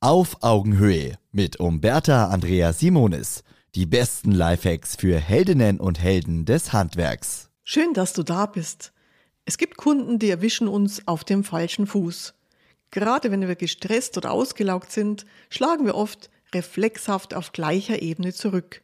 Auf Augenhöhe mit Umberta Andrea Simonis. Die besten Lifehacks für Heldinnen und Helden des Handwerks. Schön, dass du da bist. Es gibt Kunden, die erwischen uns auf dem falschen Fuß. Gerade wenn wir gestresst oder ausgelaugt sind, schlagen wir oft reflexhaft auf gleicher Ebene zurück.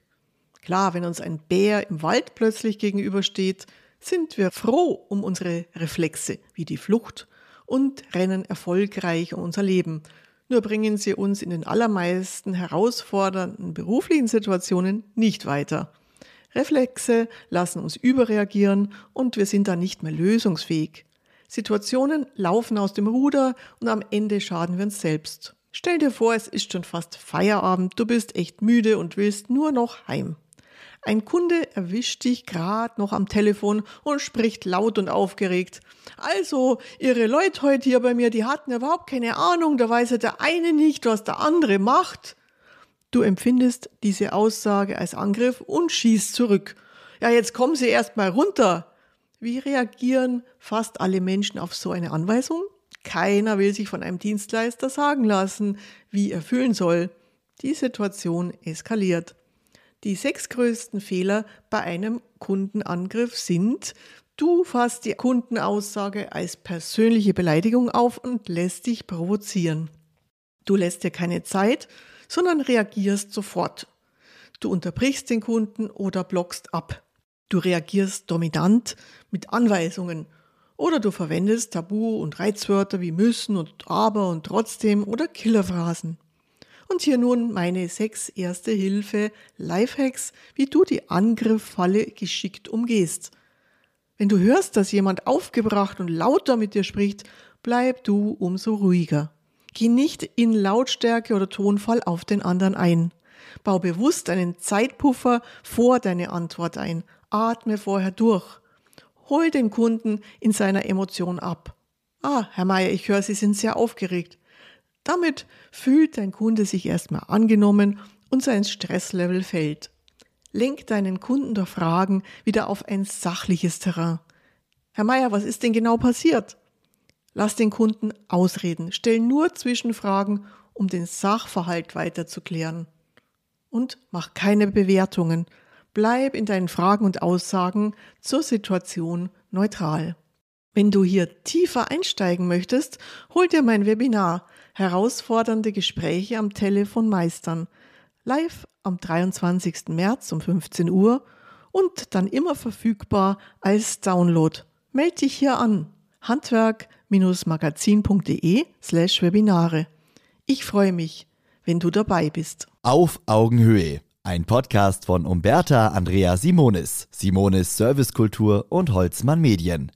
Klar, wenn uns ein Bär im Wald plötzlich gegenübersteht, sind wir froh um unsere Reflexe, wie die Flucht, und rennen erfolgreich um unser Leben nur bringen sie uns in den allermeisten herausfordernden beruflichen Situationen nicht weiter. Reflexe lassen uns überreagieren und wir sind dann nicht mehr lösungsfähig. Situationen laufen aus dem Ruder und am Ende schaden wir uns selbst. Stell dir vor, es ist schon fast Feierabend, du bist echt müde und willst nur noch heim. Ein Kunde erwischt dich gerade noch am Telefon und spricht laut und aufgeregt. Also, Ihre Leute heute hier bei mir, die hatten überhaupt keine Ahnung, da weiß ja der eine nicht, was der andere macht. Du empfindest diese Aussage als Angriff und schießt zurück. Ja, jetzt kommen Sie erst mal runter. Wie reagieren fast alle Menschen auf so eine Anweisung? Keiner will sich von einem Dienstleister sagen lassen, wie er fühlen soll. Die Situation eskaliert. Die sechs größten Fehler bei einem Kundenangriff sind, du fasst die Kundenaussage als persönliche Beleidigung auf und lässt dich provozieren. Du lässt dir keine Zeit, sondern reagierst sofort. Du unterbrichst den Kunden oder blockst ab. Du reagierst dominant mit Anweisungen oder du verwendest Tabu- und Reizwörter wie müssen und aber und trotzdem oder Killerphrasen. Und hier nun meine sechs erste Hilfe Lifehacks, wie du die Angrifffalle geschickt umgehst. Wenn du hörst, dass jemand aufgebracht und lauter mit dir spricht, bleib du umso ruhiger. Geh nicht in Lautstärke oder Tonfall auf den anderen ein. Bau bewusst einen Zeitpuffer vor deine Antwort ein. Atme vorher durch. Hol den Kunden in seiner Emotion ab. Ah, Herr Meier, ich höre, Sie sind sehr aufgeregt. Damit fühlt dein Kunde sich erstmal angenommen und sein Stresslevel fällt. Lenk deinen Kunden durch Fragen wieder auf ein sachliches Terrain. Herr Meier, was ist denn genau passiert? Lass den Kunden ausreden. Stell nur Zwischenfragen, um den Sachverhalt weiter zu klären. Und mach keine Bewertungen. Bleib in deinen Fragen und Aussagen zur Situation neutral. Wenn du hier tiefer einsteigen möchtest, hol dir mein Webinar Herausfordernde Gespräche am Telefon meistern. Live am 23. März um 15 Uhr und dann immer verfügbar als Download. Meld dich hier an. Handwerk-magazin.de slash Webinare. Ich freue mich, wenn du dabei bist. Auf Augenhöhe. Ein Podcast von Umberta Andrea Simonis, Simonis Servicekultur und Holzmann Medien.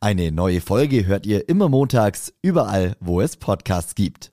Eine neue Folge hört ihr immer montags, überall, wo es Podcasts gibt.